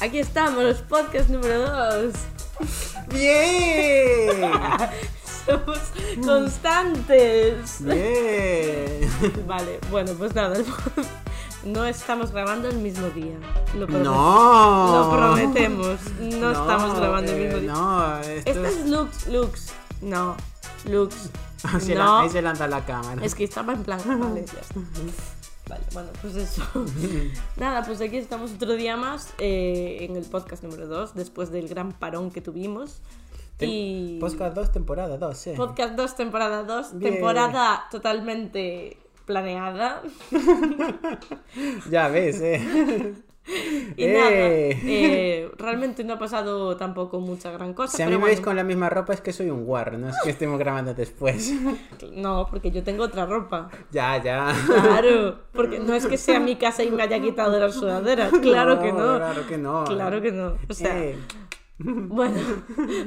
Aquí estamos, podcast número 2. ¡Bien! Somos constantes. ¡Bien! Vale, bueno, pues nada, no estamos grabando el mismo día. Lo ¡No! Lo prometemos, no, estamos grabando el eh, mismo día. No, esto Este es... es Lux, Lux. No, Lux. No. la- ahí se lanza la cámara. Es que estaba en plan, vale, ya está. Bueno, pues eso. Nada, pues aquí estamos otro día más eh, en el podcast número 2, después del gran parón que tuvimos. Tem- Y. Podcast 2, temporada 2, eh. Podcast 2, temporada 2, Bien. temporada totalmente planeada. Ya ves, eh. Y Eh. nada, eh, realmente no ha pasado tampoco mucha gran cosa. Si a mí pero me veis bueno, con la misma ropa es que soy un guarro, no es que estemos grabando después. No, porque yo tengo otra ropa. ya, ya. Claro, porque no es que sea mi casa y me haya quitado la sudadera. Claro que no. Claro que no. Claro que no. O sea, Eh, bueno,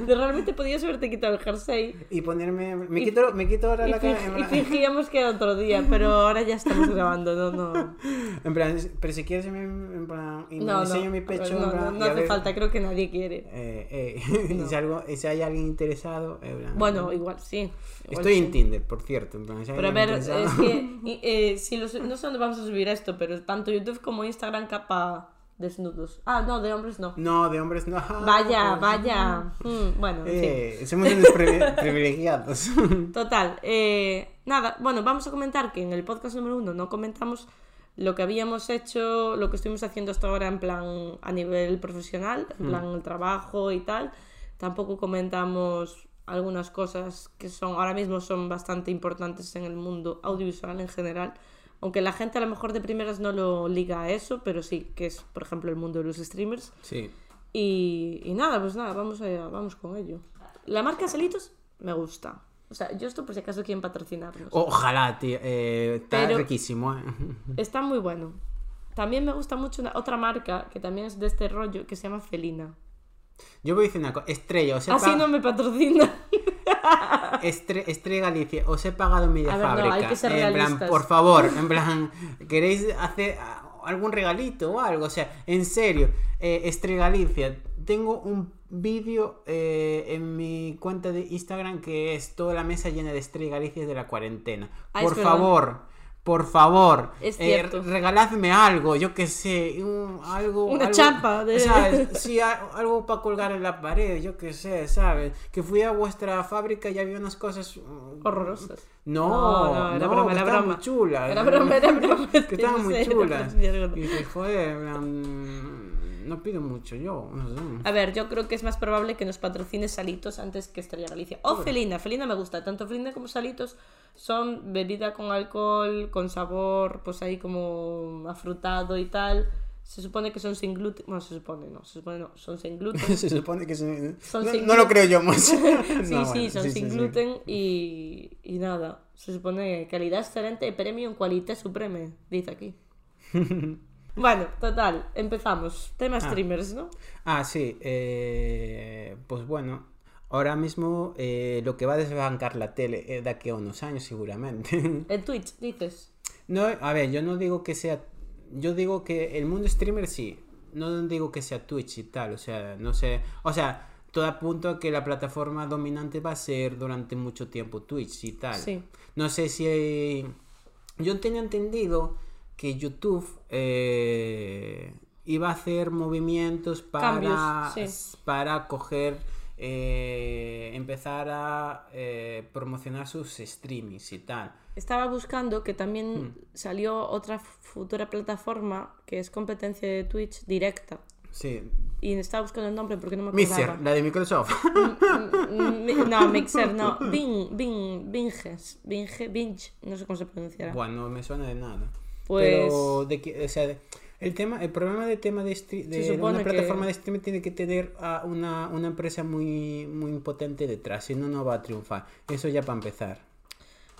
realmente podías haberte quitado el jersey y ponerme... Me Y- quito, me quito ahora la cara... y fingíamos que era otro día, pero ahora ya estamos grabando, no, no. En plan, pero si quieres en plan, y me No, no, enseño mi pecho, no, en plan, no, no hace ver, falta, creo que nadie quiere. Eh, eh, si, algo, si hay alguien interesado, en plan, Bueno, igual sí. igual Estoy sí. en Tinder, por cierto. En plan, si hay Pero a ver, es que eh, si los, no sé dónde vamos a subir esto, pero tanto YouTube como Instagram capa desnudos. Ah, no, de hombres no. No, de hombres no. Vaya, vaya. Mm, bueno. Eh, somos unos privilegiados. Total, eh, nada, bueno, vamos a comentar que en el podcast número uno no comentamos lo que habíamos hecho, lo que estuvimos haciendo hasta ahora en plan a nivel profesional, en plan el trabajo y tal. Tampoco comentamos algunas cosas que son ahora mismo son bastante importantes en el mundo audiovisual en general. Aunque la gente a lo mejor de primeras no lo liga a eso, pero sí, que es, por ejemplo, el mundo de los streamers. Sí. Y, y nada, pues nada, vamos, a, vamos con ello. La marca Salitos me gusta. O sea, yo esto por si acaso quieren patrocinarnos. Ojalá, tío. eh, está Pero- riquísimo. eh. Está muy bueno. También me gusta mucho una- otra marca que también es de este rollo que se llama Felina. Yo voy a decir una cosa. Estrella, os he Así no me patrocina. Estre- Estrella Galicia, os he pagado media A ver, no, fábrica. hay que ser en plan, por favor, en plan, ¿queréis hacer algún regalito o algo? O sea, en serio, eh, Estrella Galicia, tengo un vídeo eh, en mi cuenta de Instagram que es toda la mesa llena de Estrella Galicia de la cuarentena. Ah, por favor. Por favor, Es eh, regaladme algo, yo que sé, un- algo. Una algo- chapa de- ¿sabes? Sí, algo para colgar en la pared, yo que sé, ¿sabes? Que fui a vuestra fábrica y había unas cosas mm, Horrorosas. No, No, no, era no, broma, que era broma. muy chulas. Era broma, era broma. Que estaban muy chulas. Y dije, joder, no pido mucho yo, no sé. A ver, yo creo que es más probable que nos patrocine Salitos antes que Estrella Galicia. O Felina. Felina me gusta. Tanto Felina como Salitos son bebida con alcohol, con sabor, pues ahí como afrutado y tal. Se supone que son sin gluten. Bueno, se supone, no. Se supone, no. Son sin gluten. Se supone que Son no, sin no lo creo yo más. sí, No, sí, bueno, son sí, sin sí, sí. gluten y, y nada. Se supone calidad excelente, premium, qualité supreme, dice aquí. bueno, total, empezamos. Tema streamers, ¿no? Ah, sí, eh, pues bueno, ahora mismo eh, lo que va a desbancar la tele eh, de aquí a unos años seguramente. El Twitch, dices. No, a ver, yo no digo que sea. Yo digo que el mundo streamer sí. No digo que sea Twitch y tal. O sea, no sé. O sea, todo apunta a que la plataforma dominante va a ser durante mucho tiempo Twitch y tal. Sí. No sé si. Yo tenía entendido que YouTube eh, iba a hacer movimientos para, Cambios, sí. para coger. eh, empezar a eh, promocionar sus streamings y tal. Estaba buscando que también Hmm. salió otra futura plataforma que es competencia de Twitch directa. Sí, Y estaba buscando el nombre porque no me Mixer, acordaba. la de Microsoft. Mm, mi- No, Mixer, no. Bing, Bing, Binges. Binge, Binge, no sé cómo se pronunciará. bueno, no me suena de nada. Pues- Pero, de que, o sea, el tema, el problema del tema de, una que- plataforma de streaming tiene que tener a una, una empresa muy, muy potente detrás, si no, no va a triunfar. Eso ya para empezar.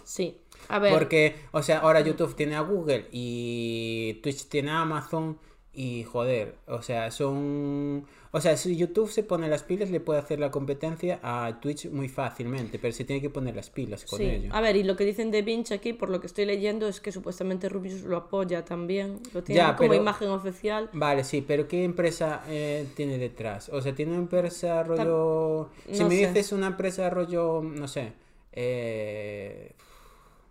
Sí. A ver. Porque, o sea, ahora YouTube tiene a Google y Twitch tiene a Amazon Y joder, o sea, son... O sea, si YouTube se pone las pilas, le puede hacer la competencia a Twitch muy fácilmente, pero se tiene que poner las pilas con Sí. ello. A ver, y lo que dicen de Vinch aquí, por lo que estoy leyendo, es que supuestamente Rubius lo apoya también. Lo tiene Ya, como pero- imagen oficial. Vale, sí, pero ¿qué empresa eh, tiene detrás? O sea, tiene una empresa rollo... si no me sé. dices una empresa rollo, no sé, eh,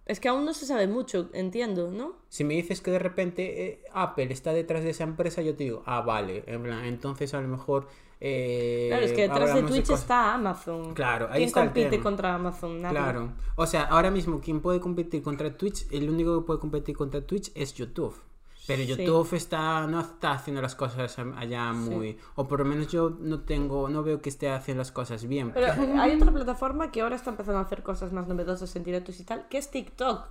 Es que aún no se sabe mucho, entiendo, ¿no? Si me dices que de repente eh, Apple está detrás de esa empresa, yo te digo, ah, vale, en plan, entonces a lo mejor... eh, Claro, es que detrás de Twitch está Amazon. Claro, ahí ¿Quién está el compite tema. contra Amazon? Nadie. Claro, o sea, ahora mismo quien puede competir contra Twitch, el único que puede competir contra Twitch es YouTube. Pero Sí. YouTube está, no está haciendo las cosas allá muy... O por lo menos yo no tengo, no veo que esté haciendo las cosas bien. Pero hay otra plataforma que ahora está empezando a hacer cosas más novedosas en directos y tal, que es TikTok.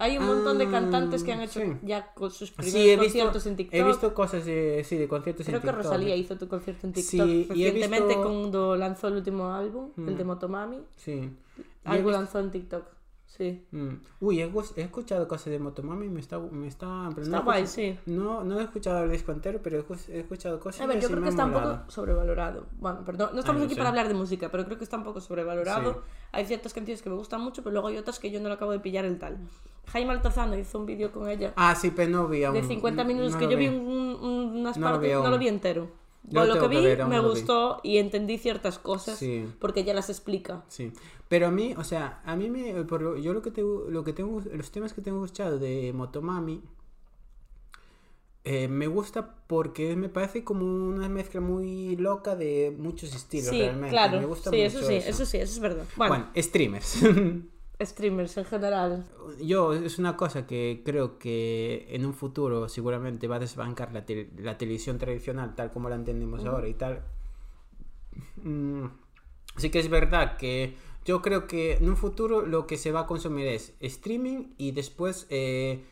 Hay un montón de Ah, cantantes que han hecho sí. ya con sus primeros Sí, he visto, conciertos en TikTok. he visto cosas de, sí, de conciertos Creo en que TikTok. Rosalía hizo tu concierto en TikTok Sí, recientemente visto- cuando lanzó el último álbum, el de Motomami. Sí. Algo visto- lanzó en TikTok. Sí. Mm. Uy, he, he escuchado cosas de Motomami y me está... Me está, Está no guay, sí. No, no he escuchado el disco entero, pero he, escuchado cosas A ver, yo creo que está un poco sobrevalorado. Bueno, perdón, no estamos no aquí para hablar de música, pero creo que está un poco sobrevalorado. Sí. Hay ciertas canciones que me gustan mucho, pero luego hay otras que yo no le acabo de pillar el tal. Jaime Altozano hizo un vídeo con ella Ah, sí, pero no vi aún. de 50 minutos no que lo yo vi un- un- unas No lo partes, vi no lo vi entero. Yo lo que vi me vi. gustó y entendí ciertas cosas Sí. porque ella las explica. Sí, pero a mí, o sea, a mí me, por lo- yo lo que tengo, lo que tengo, los temas que tengo escuchado de Motomami, eh, me gusta porque me parece como una mezcla muy loca de muchos estilos Sí, realmente. claro. Me gusta sí, mucho eso sí, eso. sí, eso es verdad. Bueno, Bueno, streamers. streamers en general. Yo, es una cosa que creo que en un futuro seguramente va a desbancar la, tel- la televisión tradicional tal como la entendemos ahora y tal. Mm, sí que es verdad que yo creo que en un futuro lo que se va a consumir es streaming y después eh,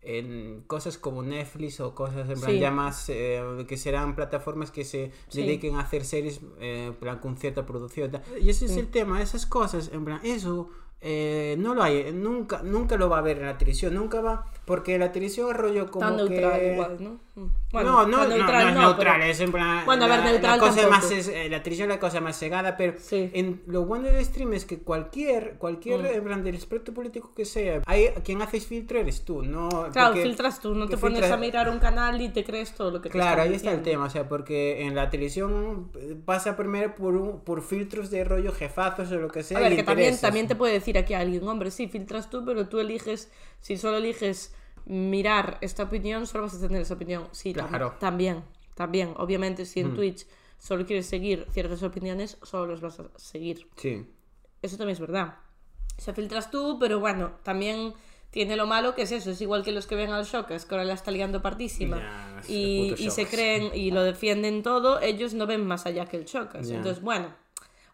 en cosas como Netflix o cosas en plan Sí. ya más eh, que serán plataformas que se Sí. dediquen a hacer series eh, plan con cierta producción y ese es el tema esas cosas en plan eso eh, no lo hay nunca nunca lo va a ver en la televisión nunca va porque la televisión es rollo como Tan neutral que igual, ¿no? Mm. no, no, no, tan no, no es neutral, es en plan. Bueno, a ver, neutral la cosa más es, eh, La televisión es la cosa más cegada, pero Sí. en, lo bueno del stream es que cualquier, cualquier, Mm. en plan, del espectro político que sea, hay, quien haces filtro eres tú, ¿no? Claro, Porque- filtras tú, no te pones a mirar un canal y te crees todo lo que te Claro, ahí está el tema, o sea, porque en la televisión eh, pasa primero por, un, por filtros de rollo jefazos o lo que sea. A ver, y que también, intereses. también te puede decir aquí alguien, hombre, sí, filtras tú, pero tú eliges, si solo eliges mirar esta opinión, solo vas a tener esa opinión. Sí, tam- Claro. también, también. Obviamente, si en Mm. Twitch solo quieres seguir ciertas opiniones, solo las vas a seguir. Sí. Eso también es verdad. O sea, filtras tú, pero bueno, también tiene lo malo que es eso, es igual que los que ven al Shocas, que ahora la está liando partísima es y, y se creen y lo defienden todo, ellos no ven más allá que el Shocas. Ya. Entonces, bueno,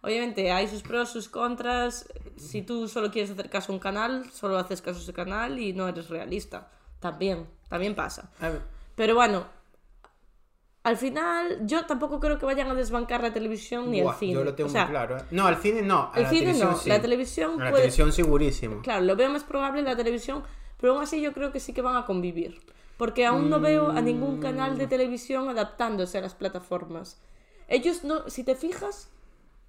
obviamente hay sus pros, sus contras. Si tú solo quieres hacer caso a un canal, solo haces caso a ese canal y no eres realista. También, también pasa. Pero bueno, al final yo tampoco creo que vayan a desbancar la televisión ni buah, el cine. Yo lo tengo O sea, muy claro. ¿eh? No, al cine no. a el la cine televisión no, sí. la televisión A la puede- televisión segurísimo. Claro, lo veo más probable en la televisión, pero aún así yo creo que sí que van a convivir. Porque aún no veo a ningún canal de televisión adaptándose a las plataformas. Ellos no, si te fijas,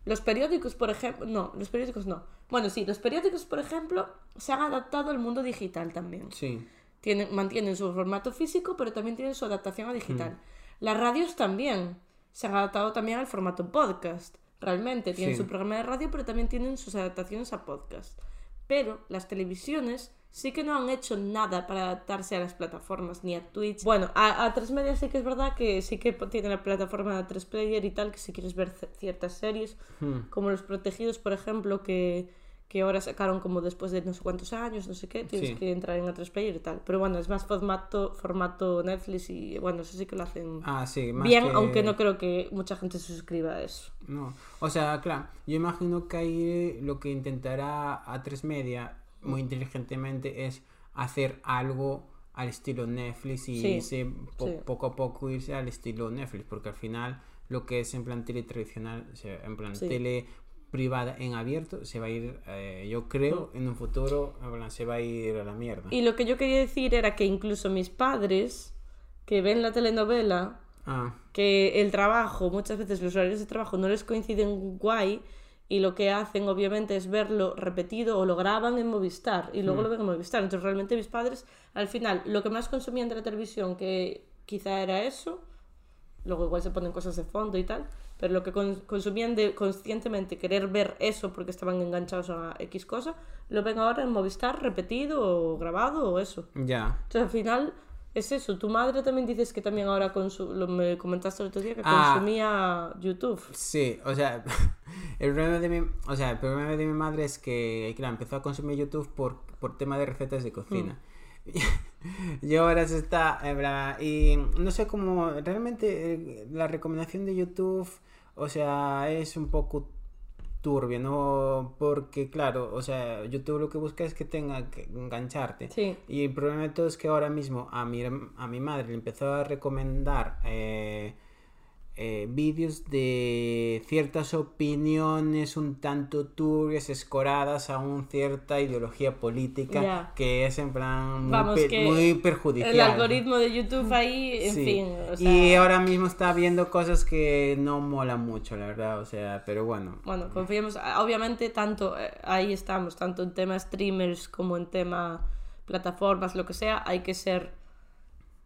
los periódicos, por ejemplo, no, los periódicos no. Bueno, sí, los periódicos, por ejemplo, se han adaptado al mundo digital también. Sí. Tienen, mantienen su formato físico, pero también tienen su adaptación a digital. Mm. Las radios también se han adaptado también al formato podcast. Realmente tienen Sí. su programa de radio, pero también tienen sus adaptaciones a podcast. Pero las televisiones sí que no han hecho nada para adaptarse a las plataformas, ni a Twitch. Bueno, a, a 3 Media sí que es verdad que sí que tiene la plataforma de 3 Player y tal, que si quieres ver ciertas series, Hmm. como Los Protegidos, por ejemplo, que, que ahora sacaron como después de no sé cuántos años, no sé qué, tienes Sí. que entrar en A3 Player y tal. Pero bueno, es más formato, formato Netflix y bueno, eso sí que lo hacen Ah, sí. Más bien, que- aunque no creo que mucha gente se suscriba a eso. No, o sea, claro, yo imagino que ahí lo que intentará A3 Media muy inteligentemente es hacer algo al estilo Netflix y Sí, irse po- sí. poco a poco irse al estilo Netflix, porque al final lo que es en plan tele tradicional, o sea, en plan Sí. tele privada en abierto, se va a ir, eh, yo creo, en un futuro, se va a ir a la mierda. Y lo que yo quería decir era que incluso mis padres que ven la telenovela, Ah, que el trabajo, muchas veces los horarios de trabajo no les coinciden guay y lo que hacen obviamente es verlo repetido o lo graban en Movistar y luego lo ven en Movistar. Entonces realmente mis padres al final lo que más consumían de la televisión que quizá era eso, luego igual se ponen cosas de fondo y tal, pero lo que con- consumían de conscientemente querer ver eso porque estaban enganchados a X cosa, lo ven ahora en Movistar repetido o grabado o eso. ya. Entonces al final es eso. Tu madre también dices que también ahora consu- lo me comentaste el otro día que Ah. consumía YouTube. Sí, o sea, el problema de mi, o sea, el problema de mi madre es que, claro, empezó a consumir YouTube por, por tema de recetas de cocina. Y ahora se está, y no sé cómo, realmente eh, la recomendación de YouTube, o sea, es un poco turbio, ¿no? Porque, claro, o sea, YouTube lo que busca es que tenga que engancharte. Sí. Y el problema de todo es que ahora mismo a mi, a mi madre le empezó a recomendar eh, eh, vídeos de ciertas opiniones un tanto turbias, escoradas a una cierta ideología política que es en plan muy, Vamos, muy perjudicial. El algoritmo de YouTube ahí, en Sí. fin. O sea, Y ahora mismo está viendo cosas que no molan mucho, la verdad, o sea, pero bueno. Bueno, confiemos. Obviamente, tanto eh, ahí estamos, tanto en tema streamers como en tema plataformas, lo que sea, hay que ser.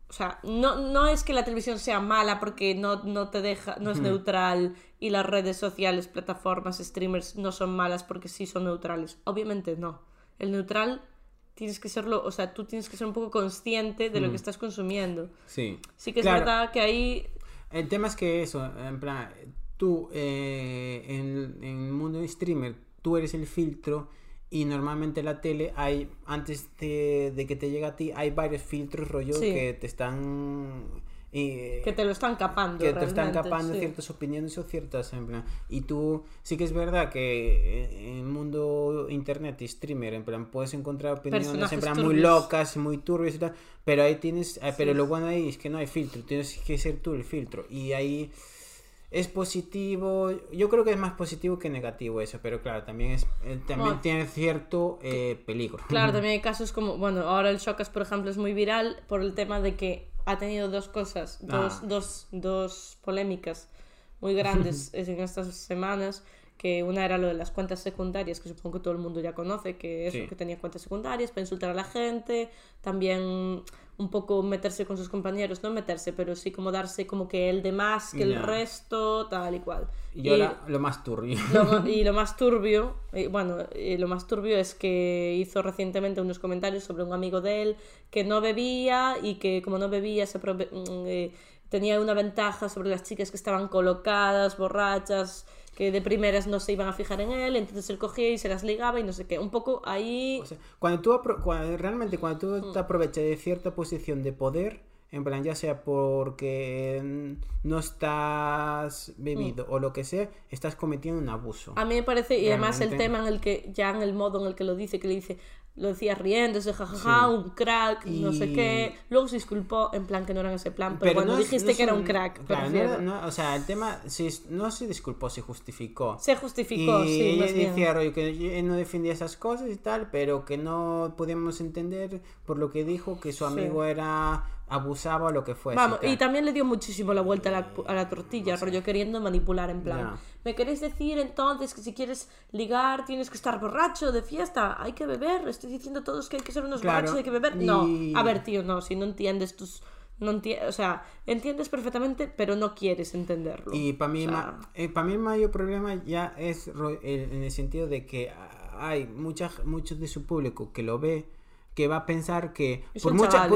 O sea, no, no es que la televisión sea mala porque no, no te deja, no es neutral y las redes sociales, plataformas, streamers no son malas porque sí son neutrales. Obviamente no. El neutral tienes que serlo, o sea, tú tienes que ser un poco consciente de lo que estás consumiendo. Sí. Sí que es Claro. verdad que ahí El tema es que eso, en plan, tú eh, en, en el mundo de streamer, tú eres el filtro y normalmente en la tele hay, antes de, de que te llegue a ti, hay varios filtros rollo Sí. que te están... eh, que te lo están capando. que te están capando sí. ciertas opiniones o ciertas en plan y tú sí que es verdad que en el mundo internet y streamer en plan puedes encontrar opiniones en Personajes plan muy turbios. locas muy turbias y tal pero ahí tienes eh, pero lo bueno ahí es que no hay filtro tienes que ser tú el filtro y ahí es positivo yo creo que es más positivo que negativo eso pero claro también es eh, también Bueno. tiene cierto eh, peligro Claro, también hay casos como, bueno, ahora el Shocas, por ejemplo, es muy viral por el tema de que ha tenido dos cosas, dos, Ah. dos, dos polémicas muy grandes en estas semanas, que una era lo de las cuentas secundarias, que supongo que todo el mundo ya conoce, que eso, Sí. que tenía cuentas secundarias para insultar a la gente, también un poco meterse con sus compañeros, no meterse, pero sí como darse como que el de más que el resto, tal y cual. y ahora lo más turbio Lo- y lo más turbio, eh, bueno, eh, lo más turbio es que hizo recientemente unos comentarios sobre un amigo de él que no bebía y que como no bebía se aprove- mm, eh, tenía una ventaja sobre las chicas que estaban colocadas, borrachas, que de primeras no se iban a fijar en él, entonces él cogía y se las ligaba y no sé qué. Un poco ahí... O sea, cuando tú cuando- realmente cuando tú Mm. te aprovechas de cierta posición de poder, en plan ya sea porque mm, no estás bebido o lo que sea, estás cometiendo un abuso. A mí me parece, y además el tema en el que, ya en el modo en el que lo dice, que le dice, lo decía riéndose, jajaja, un crack, no sé Y- qué. Luego se disculpó, en plan que no era ese plan, pero, bueno, no es- dijiste no que era son- un crack. claro, no era- no- o sea, el tema se- no se disculpó, se justificó. Se justificó, y sí, ella decía rollo, que no defendía esas cosas y tal, pero que no podíamos entender por lo que dijo que su amigo era abusaba o lo que fuese. Vamos, y también le dio muchísimo la vuelta a la, a la tortilla, rollo queriendo manipular en plan. ¿Me queréis decir entonces que si quieres ligar tienes que estar borracho de fiesta? Hay que beber, estoy diciendo a todos que hay que ser unos Claro, borrachos, hay que beber. y- No, a ver, tío, no, si no entiendes tus... No enti- o sea, entiendes perfectamente, pero no quieres entenderlo. Y para mí, O sea, ma- eh, pa' mí el mayor problema ya es en el sentido de que hay mucha, mucho de su público que lo ve que va a pensar que por mucha,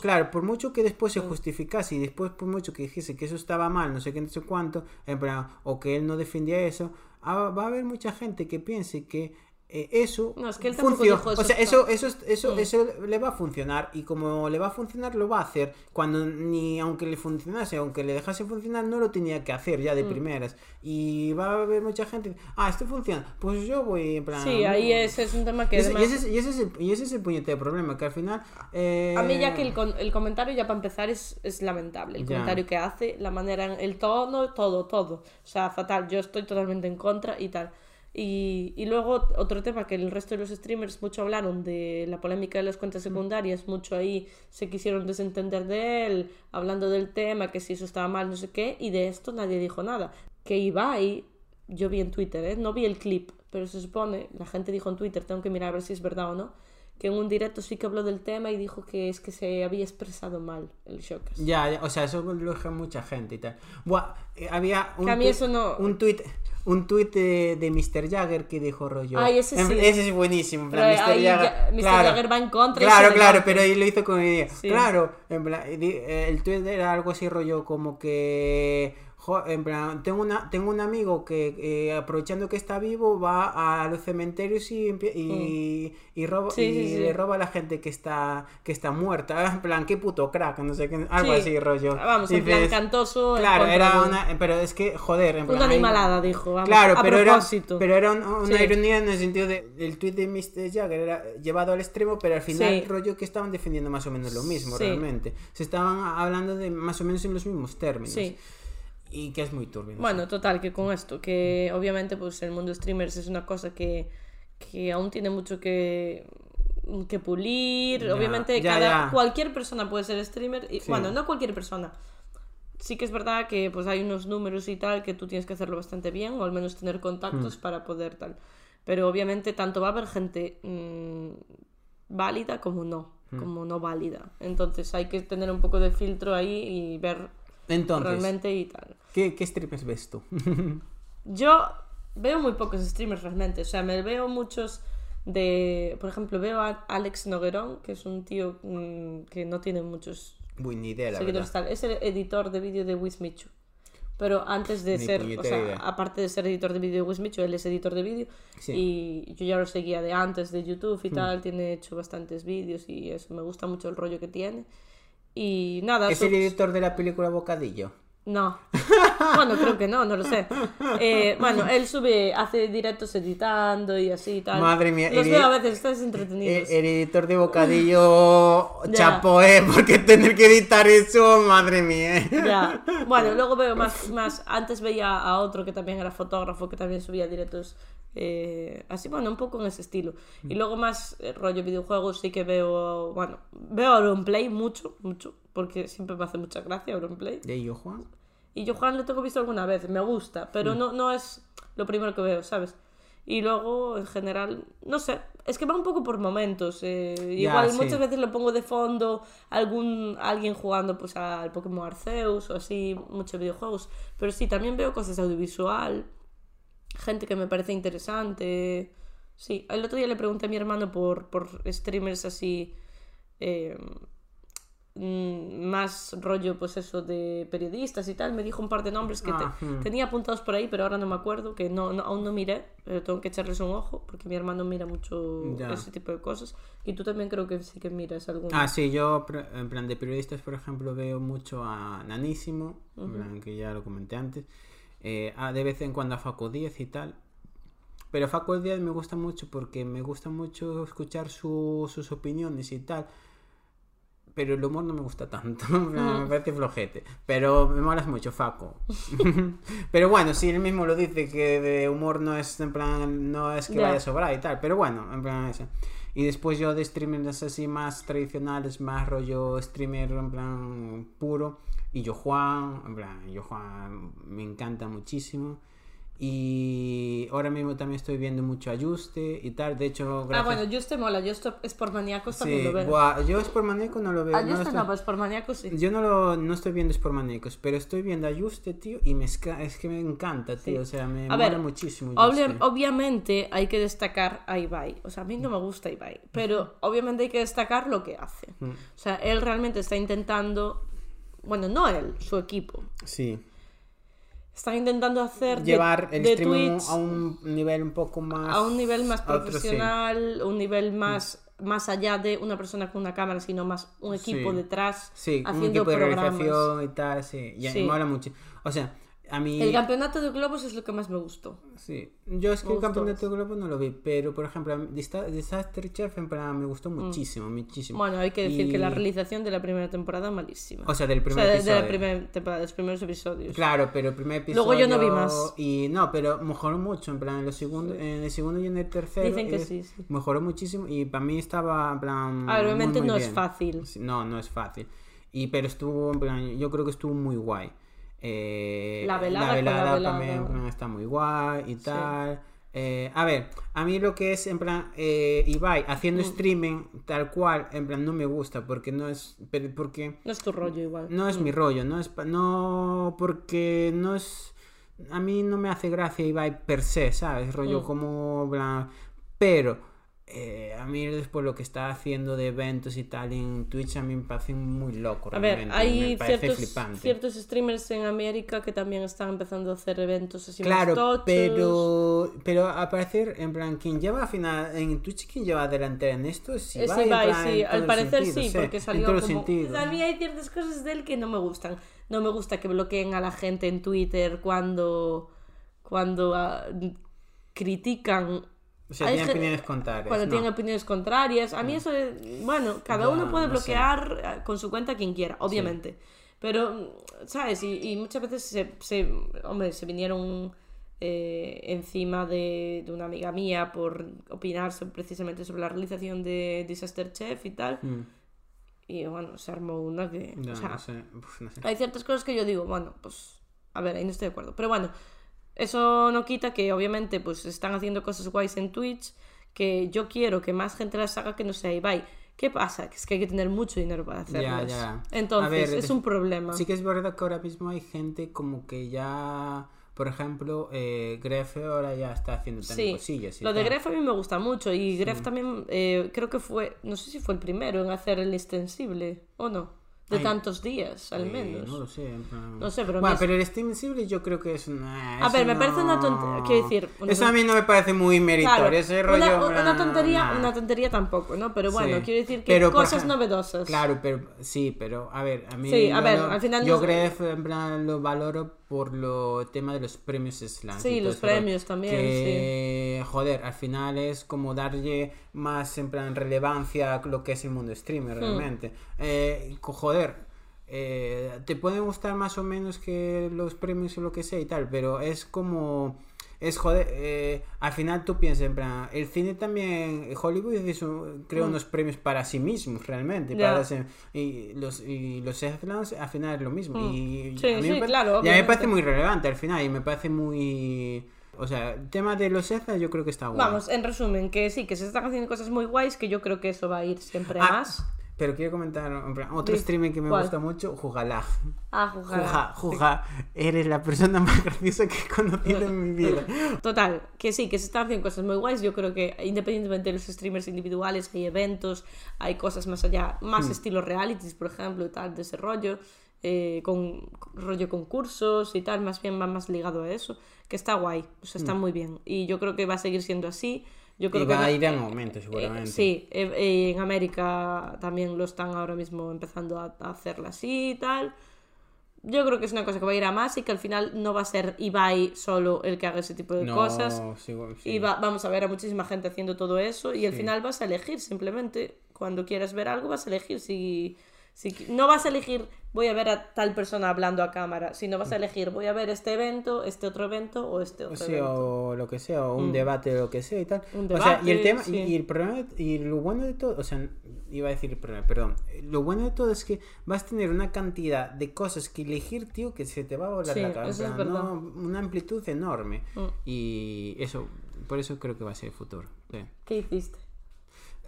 claro por mucho que después se justificase y después por mucho que dijese que eso estaba mal no sé qué no sé cuánto en plan, o que él no defendía eso ah, va a haber mucha gente que piense que eh, eso No, es que él funciona. dijo o eso sea está- eso eso es- eso, eso le va a funcionar y como le va a funcionar lo va a hacer cuando ni aunque le funcionase aunque le dejase funcionar no lo tenía que hacer ya de Mm. primeras y va a haber mucha gente ah esto funciona pues yo voy en plan Sí, ahí no". es, es un tema que y ese, y además... ese es, y ese es el, y ese es el puñetero problema que al final eh, A mí ya que el, el comentario ya para empezar es, es lamentable. El Ya. comentario que hace, la manera, el tono, todo, todo. O sea, fatal. Yo estoy totalmente en contra y tal. Y, y luego otro tema que el resto de los streamers mucho hablaron de la polémica de las cuentas secundarias, mucho ahí se quisieron desentender de él, hablando del tema, que si eso estaba mal, no sé qué, y de esto nadie dijo nada. Que Ibai, yo vi en Twitter, ¿eh? no vi el clip, pero se supone, la gente dijo en Twitter, tengo que mirar a ver si es verdad o no, que en un directo sí que habló del tema y dijo que es que se había expresado mal el Shockers. Ya, ya, o sea, eso lo dijo mucha gente y tal. Buah, eh, había un, Que a mí tui- eso no- un tweet un tweet de, de Mr. Jagger que dijo rollo. Ay, ese en- sí. Ese es buenísimo. En plan, Mr. ahí Jagger, Mr. claro, Jagger va en contra Claro, claro, pero ahí lo hizo con idea. Sí. Claro, en plan, el tweet era algo así rollo como que. En plan, tengo, una, tengo un amigo que eh, aprovechando que está vivo va a los cementerios y, y, y roba. Sí, y sí, sí. le roba a la gente que está, que está muerta. En plan, qué puto crack, no sé qué, algo Sí. así rollo. Vamos, en plan cantoso. Claro, era de- una. Pero es que, joder, en plan. Una ahí- animalada, dijo. Vamos, Claro, a pero era, pero era un- una ironía en el sentido de el tweet de Mr. Jagger era llevado al extremo, pero al final rollo que estaban defendiendo más o menos lo mismo, realmente. Se estaban hablando de más o menos en los mismos términos. Sí. Y que es muy turbio. no Bueno, total, que con esto, que obviamente pues el mundo streamers es una cosa que, que aún tiene mucho que, que pulir. Ya, obviamente ya, cada, ya. cualquier persona puede ser streamer. Y, Sí. Bueno, no cualquier persona. Sí que es verdad que pues hay unos números y tal que tú tienes que hacerlo bastante bien o al menos tener Hmm. contactos para poder tal. Pero obviamente tanto va a haber gente mm, válida como no, Hmm. como no válida. Entonces hay que tener un poco de filtro ahí y ver Entonces, realmente y tal. ¿Qué, ¿qué streamers ves tú? Yo veo muy pocos streamers realmente, o sea, me veo muchos de, por ejemplo, veo a Alex Noguerón, que es un tío mm, que no tiene muchos ni idea, la seguidores verdad. tal, es el editor de vídeo de Wismichu. Pero antes de Ni ser, o sea, idea. aparte de ser editor de vídeo de Wismichu, él es editor de vídeo Sí. y yo ya lo seguía de antes de YouTube y tal, tiene hecho bastantes vídeos y eso, me gusta mucho el rollo que tiene. Y nada, ¿Es so- el editor de la película Bocadillo? no. Bueno, creo que no, no lo sé. Eh, bueno, él sube, hace directos editando y así y tal. Madre mía, Los el- veo a veces, están El, entretenidos. el editor de Bocadillo, chapo, ¿eh? Porque tener que editar eso, madre mía. Ya. Bueno, luego veo más, más. Antes veía a otro que también era fotógrafo, que también subía directos eh, así, bueno, un poco en ese estilo. Y luego más eh, rollo videojuegos, sí que veo. Bueno, veo Auronplay mucho, mucho, porque siempre me hace mucha gracia Auronplay. ¿De ello, Juan? Y yo Juan lo tengo visto alguna vez, me gusta, pero no, no es lo primero que veo, ¿sabes? Y luego, en general, no sé, es que va un poco por momentos. eh, igual sí. muchas veces lo pongo de fondo, algún alguien jugando pues al Pokémon Arceus o así, muchos videojuegos. Pero sí, también veo cosas audiovisual, gente que me parece interesante. Sí, el otro día le pregunté a mi hermano por, por streamers así. eh, mm, más rollo, pues eso, de periodistas y tal. Me dijo un par de nombres que te- Ah, hmm. tenía apuntados por ahí, pero ahora no me acuerdo, que no, no- aún no miré, pero tengo que echarles un ojo, porque mi hermano mira mucho Ya. ese tipo de cosas. Y tú también creo que sí que miras alguno. Ah, sí, yo en plan de periodistas, por ejemplo, veo mucho a Nanísimo, en plan que ya lo comenté antes, eh, a- de vez en cuando a Faco Díaz y tal. Pero Faco Díaz me gusta mucho porque me gusta mucho escuchar su- sus opiniones y tal. Pero el humor no me gusta tanto, me parece flojete. Pero me molas mucho, Faco. pero bueno, sí, él mismo lo dice que de humor no es en plan, no es que Ya. vaya a sobrar y tal. Pero bueno, en plan eso. Y después yo de streamers así más tradicionales, más rollo streamer en plan puro. Y yo Juan, en plan, yo Juan me encanta muchísimo. Y ahora mismo también estoy viendo mucho Ayuste y tal. De hecho, ah, gracias... bueno, yo te mola, yo es por maníacos también Sí, lo veo. buah, yo es por maníaco no lo veo. Ah, no estoy- no, pues por maníacos sí. Yo no lo no estoy viendo es por maníacos, pero estoy viendo Ayuste, tío, y me esca- es que me encanta, tío. O sea, me A mola ver, muchísimo. Obvia- obviamente hay que destacar a Ibai. O sea, a mí no me gusta Ibai. Pero obviamente hay que destacar lo que hace. O sea, él realmente está intentando. Bueno, no él, su equipo. Sí. Están intentando hacer de- Llevar el de streaming Twitch a un nivel un poco más. a un nivel más a otro, sí. profesional, un nivel más, más allá de una persona con una cámara, sino más un equipo Sí. detrás Sí, un haciendo tipo de realización y tal, sí. Y me mola mucho. O sea, a mí... El campeonato de globos es lo que más me gustó. Sí, yo es que Me el campeonato de globo no lo vi, pero por ejemplo, Disaster Chef en plan me gustó muchísimo, muchísimo. Mm. Bueno, hay que decir Y- que la realización de la primera temporada malísima. O sea, del O primer sea, de, de episodio. la primera temporada, de los primeros episodios. Claro, pero el primer episodio... Luego yo no vi más. Y no, pero mejoró mucho, en plan, en, los segundos, en el segundo y en el tercero. Dicen que eh, sí, sí. Mejoró muchísimo y para mí estaba, en plan... A ver, obviamente muy, muy no es bien. fácil. Sí, No, no es fácil. Y, pero estuvo, en plan, yo creo que estuvo muy guay. Eh, La velada con la velada. también plan, está muy guay y tal. Eh, a ver, a mí lo que es en plan eh, Ibai haciendo Mm. streaming tal cual, en plan no me gusta porque no es porque No es tu rollo igual. no es mi rollo, no es no porque no es a mí no me hace gracia Ibai per se, ¿sabes? Rollo Mm. como bla, pero eh, a mí después lo que está haciendo de eventos y tal en Twitch a mí me parece muy loco. A ver, realmente, hay me ciertos, flipante. ciertos streamers en América que también están empezando a hacer eventos así más Claro, tochos. pero pero a parecer en plan quien lleva al final en Twitch quien lleva delantera en esto es Es Ibai, en Ibai, plan, sí, en al parecer sentidos, sí, eh, porque en salió los como... A mí hay ciertas cosas de él que no me gustan. No me gusta que bloqueen a la gente en Twitter cuando, cuando ah, critican... O sea, opiniones contrarias. Cuando ¿no? tienen opiniones contrarias. A mí eso, es- bueno, cada uno puede no sé. bloquear eh, con su cuenta quien quiera, obviamente. Pero, ¿sabes? Y, y muchas veces se, se, hombre, se vinieron eh, encima de, de una amiga mía por opinar sobre- precisamente sobre la realización de Disaster Chef y tal. Mm, Y bueno, se armó una que... ya, o sea, no sé, uf, no sé. hay ciertas cosas que yo digo, bueno, pues, a ver, ahí no estoy de acuerdo. Pero bueno, eso no quita que obviamente pues están haciendo cosas guays en Twitch, que yo quiero que más gente las haga que no sea Ibai. ¿Qué pasa? Que es que hay que tener mucho dinero para hacerlas. ya. Entonces, A ver, es un problema. Sí que es verdad que ahora mismo hay gente como que ya, por ejemplo, eh, Grefe ahora ya está haciendo también Sí, cosillas. lo de. Gref a mí me gusta mucho y Gref también eh, creo que fue, no sé si fue el primero en hacer el extensible o no, de Ay, tantos días al Eh, menos. no lo sé. No sé, pero Bueno, pero el extensible yo creo que es una. A ver, me parece una no- tontería, quiero decir, una Eso a mí no me parece muy meritorio. Claro, ese rollo. una, una tontería, una tontería tampoco, ¿no? Pero bueno, Sí. quiero decir que Pero, cosas ejemplo, novedosas. Claro, pero sí, pero a ver, a mí. Sí, a ver, lo- al final Yo no- Gref, en plan, lo valoro por lo tema de los premios Slam. Sí, los premios también, Que, joder, al final es como darle más, en plan, relevancia a lo que es el mundo Hmm. streamer, realmente. Eh, joder. eh, te pueden gustar más o menos que los premios o lo que sea y tal, pero es como es joder, eh, al final tú piensas en plan, el cine también, Hollywood hizo, crea Mm. unos premios para sí mismos realmente, para y los y los al final es lo mismo Mm. y Sí, a mí sí, me claro, y a mí me parece muy relevante al final y me parece muy o sea, el tema de los Headlands yo creo que está guay. Vamos, en resumen, que sí, que se están haciendo cosas muy guays, que yo creo que eso va a ir siempre Ah, más. Pero quiero comentar otro Di, streaming que me ¿cuál? gusta mucho, Jugalá. Ah, jugar. Juja, Juja, eres la persona más graciosa que he conocido en mi vida. Total, que sí, que se están haciendo cosas muy guays. Yo creo que independientemente de los streamers individuales, hay eventos, hay cosas más allá, Hmm. más estilo realities, por ejemplo, y tal, de ese rollo, eh, con rollo concursos y tal, más bien va más ligado a eso, que está guay, o sea, está muy bien. Y yo creo que va a seguir siendo así. Yo creo. Y que va a ir en eh, aumento, seguramente. eh, sí, eh, eh, en América también lo están ahora mismo empezando a, a hacerla así y tal. Yo creo que es una cosa que va a ir a más y que al final no va a ser Ibai solo el que haga ese tipo de No, cosas. sí, sí. Y va- vamos a ver a muchísima gente haciendo todo eso y al Sí. final vas a elegir simplemente. Cuando quieras ver algo vas a elegir si... si no vas a elegir voy a ver a tal persona hablando a cámara, sino vas a elegir voy a ver este evento, este otro evento o este otro evento. o lo que sea, o un debate o lo que sea y tal. Mm. Un o sea, y el debate, tema, sí. y el problema, y lo bueno de todo, o sea, iba a decir el problema, perdón. Lo bueno de todo es que vas a tener una cantidad de cosas que elegir, tío, que se te va a volar Sí, la cabeza. es ¿no? Una amplitud enorme. Mm. Y eso, por eso creo que va a ser el futuro. sí. ¿Qué hiciste?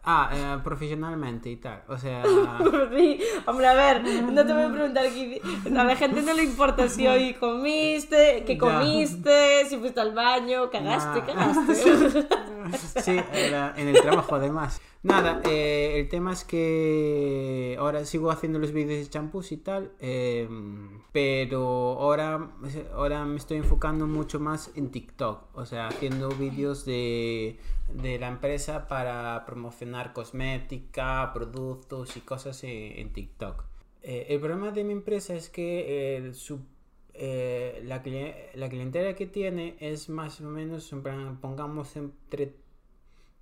Ah, eh, profesionalmente y tal. O sea, Sí, hombre, a ver, no te voy a preguntar aquí. A la gente no le importa si hoy comiste, qué comiste, si fuiste al baño, cagaste, Nah. cagaste. sí, en el trabajo además. Nada, eh, el tema es que ahora sigo haciendo los vídeos de champús y tal, eh, pero ahora, ahora me estoy enfocando mucho más en TikTok, o sea, haciendo vídeos de, de la empresa para promocionar cosmética, productos y cosas en, TikTok. Eh, el problema de mi empresa es que eh, su eh, la, la clientela que tiene es más o menos, pongamos entre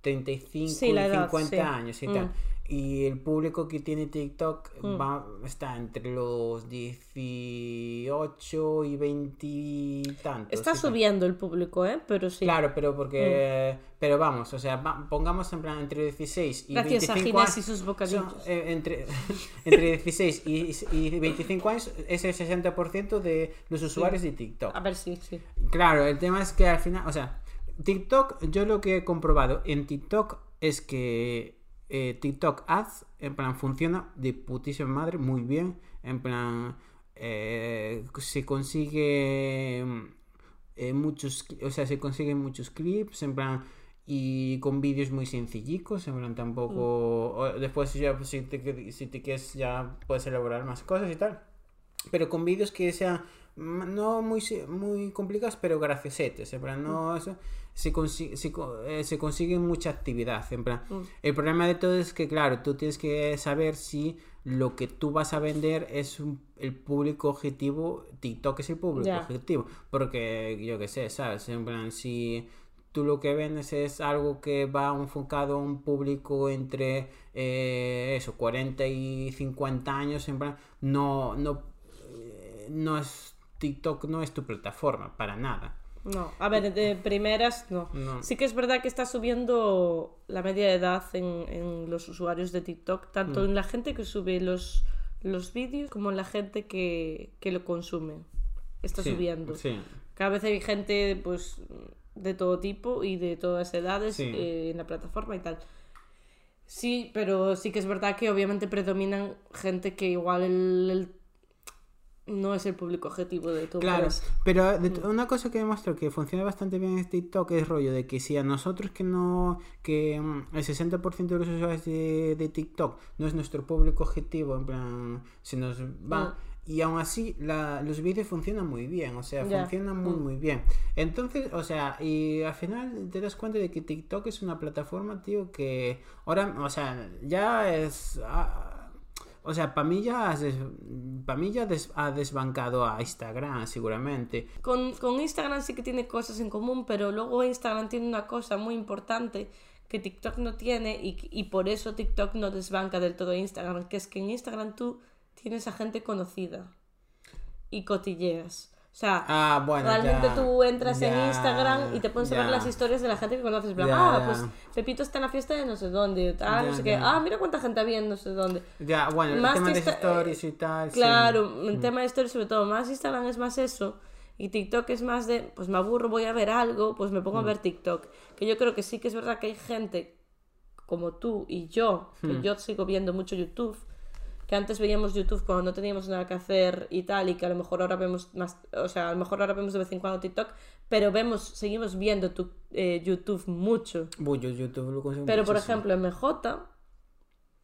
35 Sí, la y edad, 50 sí. años y Mm. tal. Y el público que tiene TikTok Mm. va, está entre los 18 y 20 y tantos. Está y tal. subiendo el público, ¿eh? Pero sí. Claro, pero porque. Pero vamos, o sea, va- pongamos en plan entre 16 y Gracias a 25 Ginés años. y sus son, bocadillos. eh, entre, entre 16 y, y 25 años es el 60% de los usuarios de TikTok. A ver, sí, sí. Claro, el tema es que al final, o sea, TikTok, yo lo que he comprobado en TikTok es que eh, TikTok Ads, en plan, funciona de putísima madre, muy bien. En plan, eh, se consigue eh, muchos, o sea, se consiguen muchos clips, en plan, y con vídeos muy sencillicos, en plan, tampoco. o después, ya, pues, si te, si te quieres, ya puedes elaborar más cosas y tal pero con vídeos que sean mm, no muy muy complicados pero graciosetes en plan no eso se, se, eh, se consigue mucha actividad en plan. Mm. el problema de todo es que claro tú tienes que saber si lo que tú vas a vender es un- el público objetivo TikTok es el público objetivo. Porque yo qué sé sabes en plan si tú lo que vendes es algo que va enfocado a un público entre eh, eso 40 y 50 años en plan no no eh, no es TikTok no es tu plataforma para nada No, a ver, de primeras no. No. Sí que es verdad que está subiendo la media de edad en, en los usuarios de TikTok, tanto Mm. en la gente que sube los, los vídeos como en la gente que, que lo consume. Está Sí, subiendo. sí Cada vez hay gente pues de todo tipo y de todas edades Sí. eh, en la plataforma y tal. Sí, pero sí que es verdad que obviamente predominan gente que igual el, el- no es el público objetivo de tu Claro, pero de una cosa que demuestra que funciona bastante bien en TikTok es rollo de que si a nosotros que no, que mm, el 60% de los usuarios de, de TikTok no es nuestro público objetivo, en plan, se nos va, y aún así la- los vídeos funcionan muy bien, o sea, funcionan muy, Mm. muy bien. Entonces, o sea, y al final te das cuenta de que TikTok es una plataforma, tío, que ahora, o sea, ya es... ah, o sea, para mí ya, pa' mí ya ha desbancado a Instagram, seguramente. Con, con Instagram sí que tiene cosas en común, pero luego Instagram tiene una cosa muy importante que TikTok no tiene y, y por eso TikTok no desbanca del todo Instagram, que es que en Instagram tú tienes a gente conocida y cotilleas. O sea, Ah, bueno, realmente ya, tú entras en Instagram y te pones a ver las historias de la gente que conoces. en plan, ah, pues Pepito está en la fiesta de no sé dónde, tal, no sé qué. Ah, mira cuánta gente había en no sé dónde. Ya, bueno, el tema de esta- stories y tal. sí. Claro, el tema de stories sobre todo, más Instagram es más eso y TikTok es más de, pues me aburro, voy a ver algo, pues me pongo a ver TikTok. Que yo creo que sí que es verdad que hay gente como tú y yo, que yo sigo viendo mucho YouTube, que antes veíamos YouTube cuando no teníamos nada que hacer y tal, y que a lo mejor ahora vemos más, o sea, a lo mejor ahora vemos de vez en cuando TikTok, pero vemos, seguimos viendo tu, eh, YouTube mucho. Uy, yo YouTube lo consumo Pero por ejemplo, en MJ,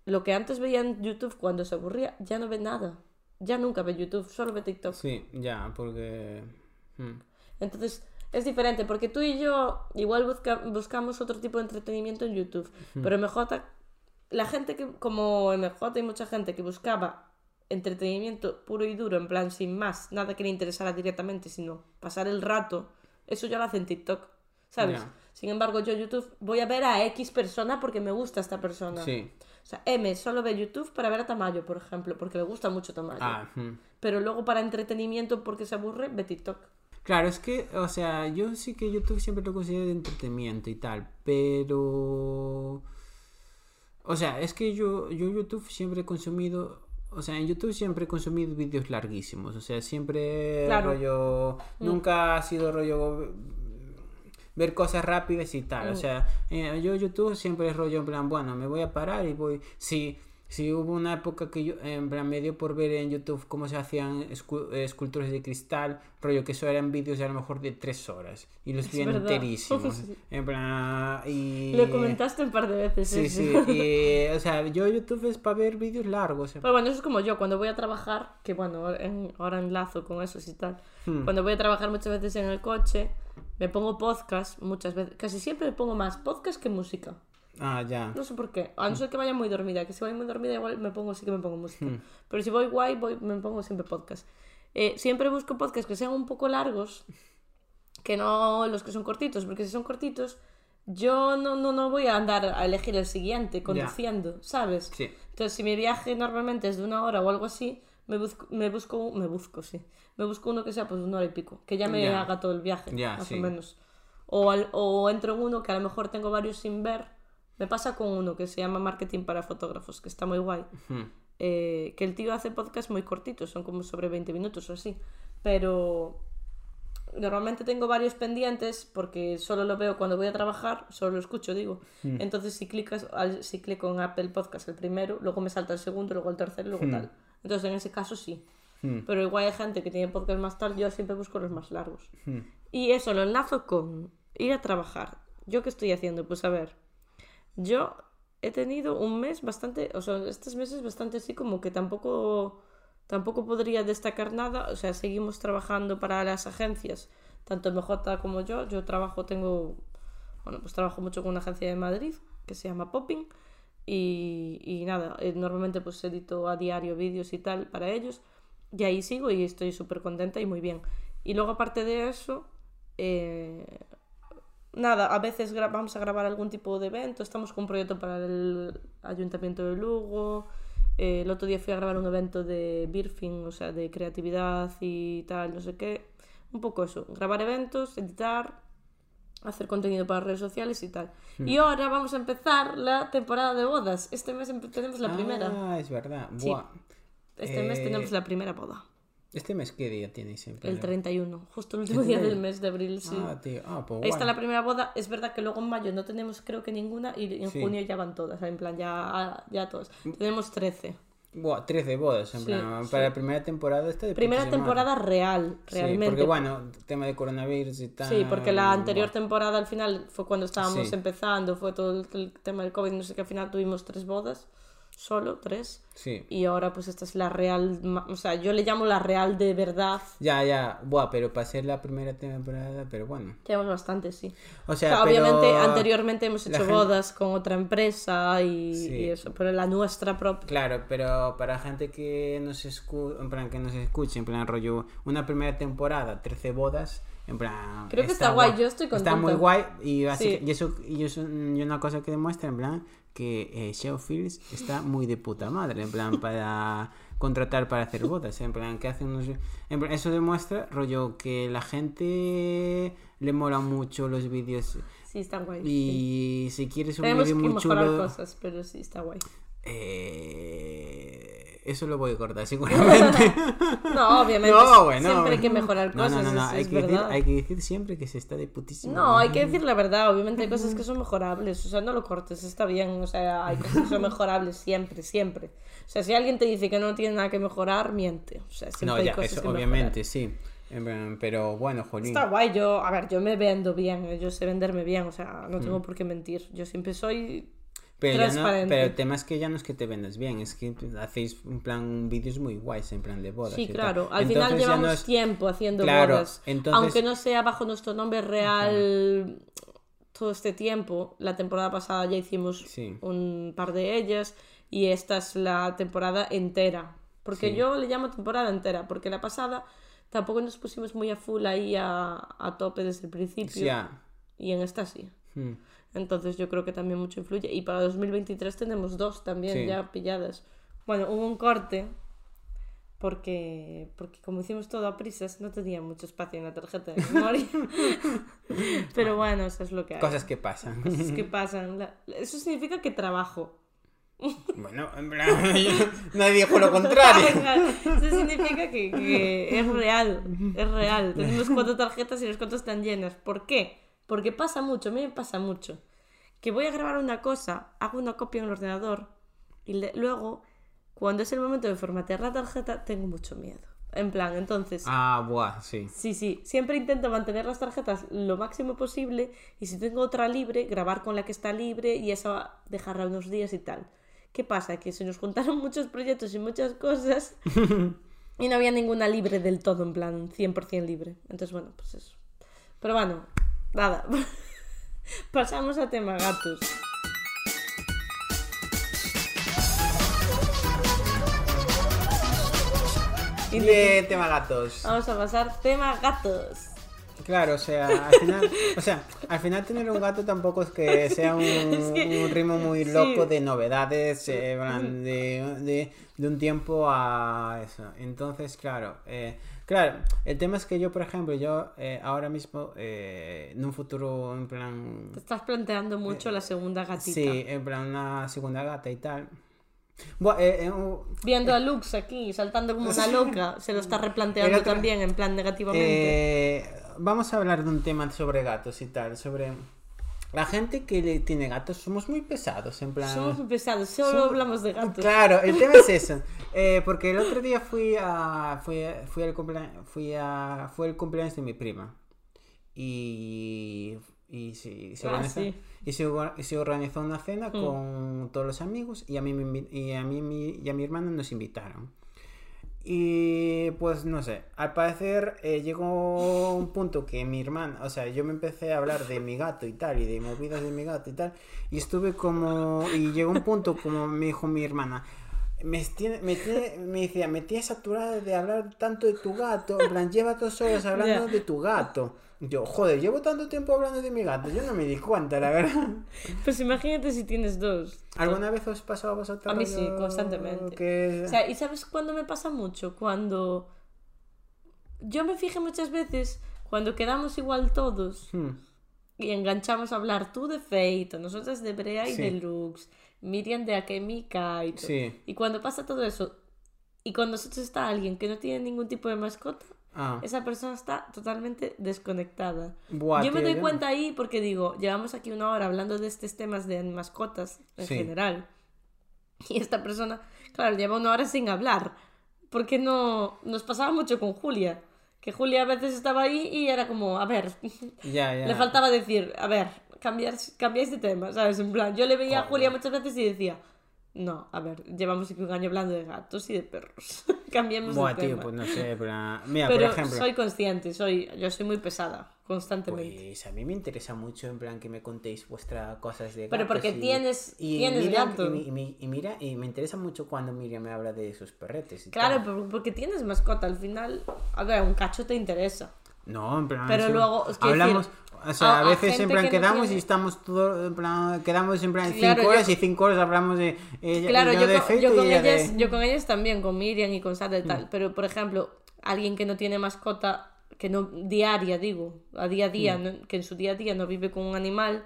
lo que antes veía en YouTube cuando se aburría, ya no ve nada. Ya nunca ve YouTube, solo ve TikTok. Sí, ya, porque. hmm. Entonces, es diferente, porque tú y yo igual busca- buscamos otro tipo de entretenimiento en YouTube. Pero MJ, la gente que, como MJ, hay mucha gente que buscaba entretenimiento puro y duro, en plan sin más, nada que le interesara directamente, sino pasar el rato, eso ya lo hace en TikTok, ¿sabes? Sin embargo, yo YouTube voy a ver a X persona porque me gusta esta persona. Sí. O sea, M solo ve YouTube para ver a Tamayo, por ejemplo, porque le gusta mucho Tamayo. Ah, hmm. Pero luego para entretenimiento, porque se aburre, ve TikTok. Claro, es que, o sea, yo sí que YouTube siempre lo considero de entretenimiento y tal, pero... O sea, es que yo, yo YouTube siempre he consumido... O sea, en YouTube siempre he consumido vídeos larguísimos, o sea, siempre Claro. rollo... Nunca ha sido rollo ver cosas rápidas y tal. O sea, eh, yo YouTube siempre es rollo en plan, bueno, me voy a parar y voy... Si, si hubo una época que yo, en plan, me dio por ver en YouTube cómo se hacían escu- esculturas de cristal, rollo que eso eran vídeos de a lo mejor de tres horas. Y los vi enterísimos. Sí. En plan, y... Lo comentaste un par de veces. Sí, eso. sí. Y, o sea, yo YouTube es para ver vídeos largos. Pero bueno, eso es como yo, cuando voy a trabajar, que bueno, en- ahora enlazo con eso y tal. Hmm. Cuando voy a trabajar muchas veces en el coche, me pongo podcast, muchas veces, casi siempre me pongo más podcast que música. Ah, ya. No sé por qué, a no ser que vaya muy dormida, que si voy muy dormida igual me pongo, sí que me pongo música. Hmm. Pero si voy guay, voy, me pongo siempre podcast. Eh, siempre busco podcasts que sean un poco largos, que no los que son cortitos, porque si son cortitos, yo no, no, no voy a andar a elegir el siguiente conduciendo, ¿sabes? Sí. Entonces, si mi viaje normalmente es de una hora o algo así, me busco, me busco, me busco, sí. Me busco uno que sea pues una hora y pico, que ya me Ya. haga todo el viaje, Ya, más sí. o menos. O, al- o entro en uno que a lo mejor tengo varios sin ver. Me pasa con uno que se llama Marketing para Fotógrafos, que está muy guay. Hmm. Eh, que el tío hace podcasts muy cortitos, son como sobre 20 minutos o así. Pero normalmente tengo varios pendientes porque solo lo veo cuando voy a trabajar, solo lo escucho, digo. Entonces si clicas, al- si clico en Apple Podcast el primero, luego me salta el segundo, luego el tercero, luego tal. Entonces en ese caso sí. Hmm. Pero igual hay gente que tiene podcast más tal, yo siempre busco los más largos. Hmm. Y eso lo enlazo con ir a trabajar. ¿Yo qué estoy haciendo? Pues a ver, yo he tenido un mes bastante, o sea, estos meses bastante así como que tampoco, tampoco podría destacar nada. O sea, seguimos trabajando para las agencias, tanto MJ como yo. Yo trabajo, tengo, bueno, pues trabajo mucho con una agencia de Madrid que se llama Popping. Y, y nada, eh, normalmente pues edito a diario vídeos y tal para ellos. Y ahí sigo y estoy súper contenta y muy bien. Y luego aparte de eso, eh, nada, a veces vamos a grabar algún tipo de evento, estamos con un proyecto para el Ayuntamiento de Lugo, eh, el otro día fui a grabar un evento de Birfing, o sea, de creatividad y tal, no sé qué, un poco eso, grabar eventos, editar, hacer contenido para redes sociales y tal. Y ahora vamos a empezar la temporada de bodas, este mes tenemos la primera, Ah, es verdad. Sí. Buah. este mes eh, tenemos la primera boda, ¿Este mes qué día tenéis siempre? el 31, justo el último día del mes de abril, sí. Ah, tío. Ah, pues Ahí está la primera boda. Es verdad que luego en mayo no tenemos creo que ninguna y en Sí. junio ya van todas. En plan, ya, ya todas. Tenemos 13. Buah, 13 bodas, en Sí, plan. sí. Para la primera temporada está de Primera temporada real, Sí, realmente. porque bueno, tema de coronavirus y tal. Sí, porque la anterior buah. temporada al final fue cuando estábamos empezando, fue todo el, el tema del COVID, no sé qué, al final tuvimos tres bodas, solo tres. Sí. Y ahora pues esta es la real, o sea, yo le llamo la real de verdad. Ya, ya. Buah, pero para ser la primera temporada, pero bueno. Llevamos bastante, sí. O O sea, sea, pero- obviamente anteriormente hemos hecho gente- bodas con otra empresa y, Sí. y eso, pero la nuestra propia. Claro, pero para gente que nos escu en plan que nos escuche, en plan rollo, una primera temporada, 13 bodas, en plan Creo que está guay, yo estoy Está contenta. muy guay y, así Sí. y eso y eso y una cosa que demuestra en plan que eh, Fields está muy de puta madre, en plan para contratar para hacer bodas, en plan que hace unos en plan, eso demuestra rollo que la gente le mola mucho los vídeos Sí, está guay. sí. y si quieres un vídeo muy chulo cosas, pero sí, está guay. eh, eso lo voy a cortar seguramente. No, obviamente. No, bueno. Siempre hay que mejorar cosas, no, no, no, es, Hay, es que decir, hay que decir siempre que se está de putísima. No, hay que decir la verdad. Obviamente hay cosas que son mejorables. O sea, no lo cortes, está bien. O sea, hay cosas que son mejorables siempre, siempre. O sea, si alguien te dice que no tiene nada que mejorar, miente. O sea, siempre No, hay ya, cosas eso que obviamente, sí. En plan, Pero bueno, jolín. Está guay, yo, a ver, yo me vendo bien, eh, yo sé venderme bien, o sea, no Mm. tengo por qué mentir. Yo siempre soy Pero, ya no- pero el tema es que ya no es que te vendas bien, es que hacéis en plan vídeos muy guays, en plan de bodas. Sí, y tal. claro. Al final Entonces ya llevamos no es- tiempo haciendo Claro, bodas. entonces- Aunque no sea bajo nuestro nombre real todo este tiempo. La temporada pasada ya hicimos Sí. un par de ellas y esta es la temporada entera. Porque Sí. yo le llamo temporada entera, porque la pasada tampoco nos pusimos muy a full ahí a, a tope desde el principio. Ya. Y en esta sí. Mm. Entonces yo creo que también mucho influye. Y para 2023 tenemos dos también Sí. ya pilladas. Bueno, hubo un corte porque, porque como hicimos todo a prisas no tenía mucho espacio en la tarjeta de memoria. Pero bueno, eso es lo que hay. Cosas que pasan. Cosas que pasan. La- Eso significa que trabajo. bueno, en plan, nadie dijo lo contrario. Eso significa que, que es real, es real. Tenemos cuatro tarjetas y las cuatro están llenas. ¿Por qué? Porque pasa mucho, a mí me pasa mucho. Que voy a grabar una cosa, hago una copia en el ordenador y le- luego, cuando es el momento de formatear la tarjeta, tengo mucho miedo. En plan, entonces, Ah, buah, sí. sí, sí, siempre intento mantener las tarjetas lo máximo posible y si tengo otra libre, grabar con la que está libre y esa dejarla unos días y tal. ¿Qué pasa? Que se nos juntaron muchos proyectos y muchas cosas y no había ninguna libre del todo, en plan 100% libre. Entonces, bueno, pues eso. Pero bueno, nada. Pasamos a tema gatos. de tema gatos. Vamos a pasar tema gatos. Claro, o sea, al final, o sea, al final tener un gato tampoco es que sea un, que- un ritmo muy sí. loco de novedades eh, de, de, de un tiempo a eso. Entonces, claro, eh, claro, el tema es que yo, por ejemplo, yo eh, ahora mismo, eh, en un futuro, en plan, Te estás planteando mucho la segunda gatita. sí, en plan una segunda gata y tal. Bueno, eh, eh, Viendo a Lux aquí saltando como una loca, se lo está replanteando otro- también en plan negativamente. Eh, vamos a hablar de un tema sobre gatos y tal, sobre la gente que le tiene gatos, somos muy pesados, en plan... Somos muy pesados, solo Somos- hablamos de gatos. Claro, el tema es eso. Eh, porque el otro día fui a fui, fui al cumplea- fui a fue el cumpleaños de mi prima. Y y se, se Ah, organizó, sí. y se, organizó una cena Mm. con todos los amigos y a mí y a mí y a mi hermano nos invitaron. Y pues no sé, al parecer eh, llegó un punto que mi hermana, o sea, yo me empecé a hablar de mi gato y tal, y de movidas de mi gato y tal, y estuve como, y llegó un punto como me dijo mi hermana, me, tiene, me, tiene- me decía, me tienes saturada de hablar tanto de tu gato, en plan, lleva dos horas hablando de tu gato. Yo, joder, llevo tanto tiempo hablando de mi gato, yo no me di cuenta, la verdad. Pues imagínate si tienes dos. ¿Alguna vez os pasó a vosotros? A mí sí, constantemente. Que... O sea, ¿y sabes cuándo me pasa mucho? Cuando yo me fijé muchas veces cuando quedamos igual todos Hmm. y enganchamos a hablar tú de Fate, nosotras de Brea y Sí. de Lux, Miriam de Akemika y todo. Sí. Y cuando pasa todo eso y con nosotros está alguien que no tiene ningún tipo de mascota, Ah. esa persona está totalmente desconectada. Buah, yo me doy cuenta ahí porque digo, llevamos aquí una hora hablando de estos temas de mascotas en Sí. general. Y esta persona, claro, lleva una hora sin hablar. Porque no nos pasaba mucho con Julia. Que Julia a veces estaba ahí y era como, a ver, Ya, ya. le faltaba decir, a ver, cambiar, cambiáis de tema, ¿sabes? En plan, yo le veía a. Julia muchas veces y decía, no, a ver, llevamos aquí un año hablando de gatos y de perros. Cambiemos Buah, de tío, tema. pues no sé, pero... Mira, Pero por ejemplo... soy consciente, soy, yo soy muy pesada, constantemente. Pues a mí me interesa mucho en plan que me contéis vuestras cosas de Pero gatos porque y- tienes- tienes mira, gato. Y, y y mira, y me interesa mucho cuando Miriam me habla de sus perretes y Claro, tal. pero porque tienes mascota, al final, a ver, un cacho te interesa. No, en plan... Pero luego, es Hablamos... decir, o sea, a- veces en plan que no quedamos y estamos todo en plan... Quedamos en plan Claro, 5 yo horas y 5 horas hablamos de... Ella, Claro, yo, de con, yo y con ella de- ellas, yo con ellas también, con Miriam y con Sara y tal. Pero, por ejemplo, alguien que no tiene mascota, que no diaria, digo, a día a día, Mm. no- que en su día a día no vive con un animal,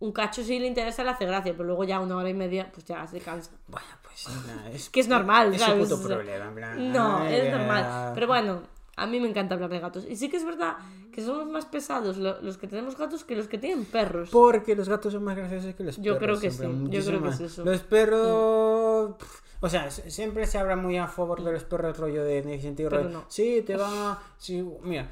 un cacho sí le interesa, le hace gracia, pero luego ya una hora y media, pues ya se cansa. Bueno, pues nada, es... Que es normal, Es ¿sabes? puto problema, en plan... No, ay, es normal. Pero bueno, a mí me encanta hablar de gatos. Y sí que es verdad que somos más pesados lo- los que tenemos gatos que los que tienen perros. Porque los gatos son más graciosos que los perros. Yo creo que sí, yo creo que es eso. Los perros. pf, O sea, siempre se habla muy a favor de los perros, rollo de en el sentido. Pero rollo, no. Sí, te van a. sí, mira,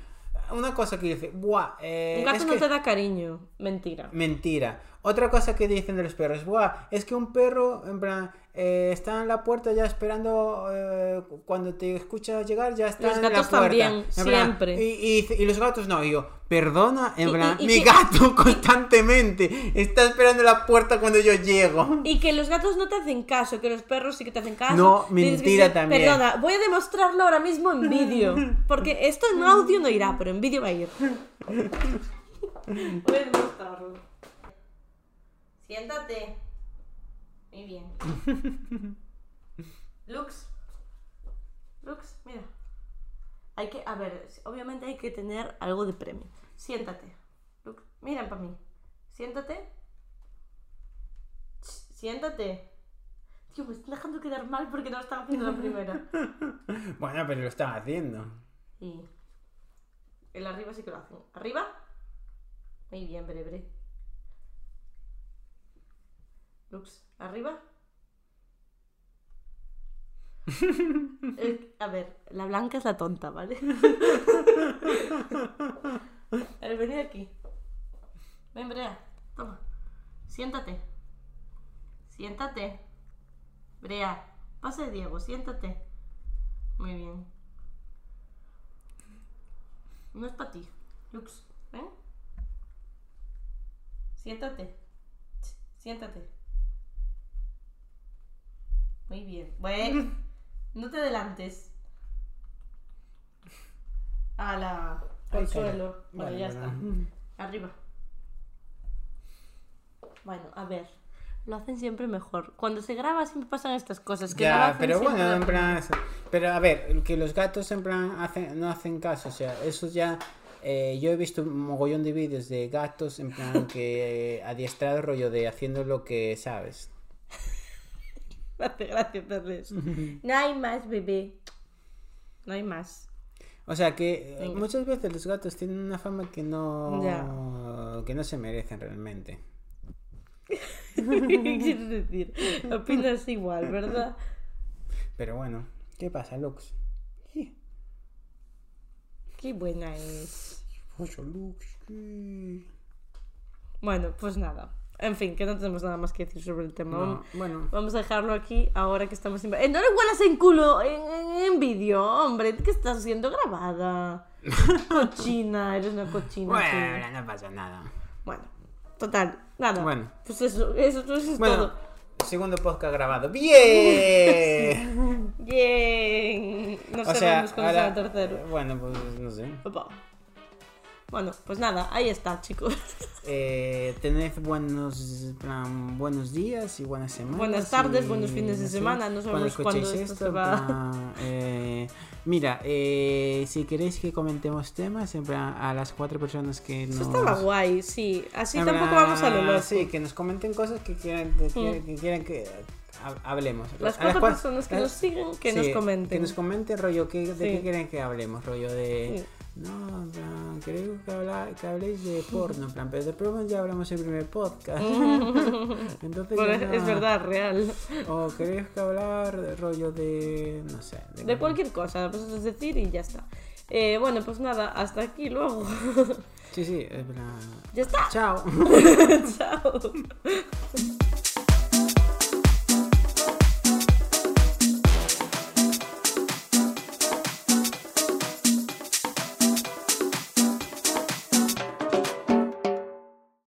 una cosa que dice. Buah, eh, Un gato es no que- te da cariño. Mentira. Mentira. Otra cosa que dicen de los perros, buah, es que un perro, en plan, eh, está en la puerta ya esperando, eh, cuando te escucha llegar, ya está Los en la puerta. también, En plan, siempre. y, y y los gatos no, y yo, perdona, en plan, mi que- gato constantemente está esperando en la puerta cuando yo llego. Y que los gatos no te hacen caso, que los perros sí que te hacen caso. No, mentira ser- también. Perdona, voy a demostrarlo ahora mismo en vídeo. Porque esto en audio no irá, pero en vídeo va a ir. Voy a demostrarlo. Siéntate. Muy bien. Lux. Lux, mira. Hay que, a ver, obviamente hay que tener algo de premio. Siéntate. Lux, mira para mí. Siéntate. Siéntate. Tío, me están dejando quedar mal porque no estaba haciendo la primera. Bueno, pero lo están haciendo. Y el arriba sí que lo hacen. ¿Arriba? Muy bien, breve. Lux, ¿arriba? Eh, a ver, la blanca es la tonta, ¿vale? A ver, aquí. Ven, Brea, toma. Siéntate. Siéntate. Brea, pasa de Diego, siéntate. Muy bien. No es para ti. Lux, ven. Siéntate. Siéntate. Muy bien. Bueno, no te adelantes. A la... Al suelo. Bueno, Vale, ya está. Arriba. Bueno, a ver. Lo hacen siempre mejor. Cuando se graba siempre pasan estas cosas. Que Ya, pero bueno, en plan. Pero a ver, que los gatos en plan hacen, no hacen caso, o sea, eso ya. eh, yo he visto un mogollón de vídeos de gatos en plan que adiestrado rollo de haciendo lo que sabes. Me hace gracia. No hay más, bebé. No hay más. O sea que eh, Venga. muchas veces los gatos tienen una fama que no Ya. que no se merecen realmente. ¿Qué quieres decir? Opinas igual, ¿verdad? Pero bueno, ¿qué pasa, Lux? Qué buena es. Lux. Bueno, pues nada. En fin, que no tenemos nada más que decir sobre el tema. No, bueno, Vamos a dejarlo aquí ahora que estamos en... ¡Eh, no le huelas en culo en, en, en vídeo, hombre! ¿Qué estás siendo grabada? Cochina, eres una cochina. bueno, no pasa nada. Bueno, total, nada. Bueno. Pues eso, eso, eso es Bueno, todo. segundo podcast grabado. ¡Bien! Bien. No o sabemos sea, cuándo será ahora, el tercero. bueno, pues no sé. Opa. Bueno, pues nada, ahí está, chicos. Eh, tened buenos, plan, buenos días y buenas semanas. Buenas tardes, y, buenos fines de semana, no sabemos cuándo esto se en va. plan, eh, mira, eh, si queréis que comentemos temas, en plan, a las cuatro personas que nos... Eso estaba guay, sí. Así tampoco vamos a lo loco. Sí, que nos comenten cosas que quieran que, quieran- que, quieran que ha- hablemos. Las cuatro personas que las- nos siguen, que sí, nos comenten. Que nos comenten, rollo, que, de Sí. qué quieren que hablemos, rollo de... Sí. No, en plan, creo que, habla- que habléis de porno, en plan, pero de porno ya hablamos en el primer podcast. Entonces Bueno, ya es verdad, real. O queréis que hablar de rollo de... no sé. De cualquier cosa, pues es decir y ya está. Eh, bueno, pues nada, hasta aquí luego. Sí, sí, es plan... ya está. Chao. Chao.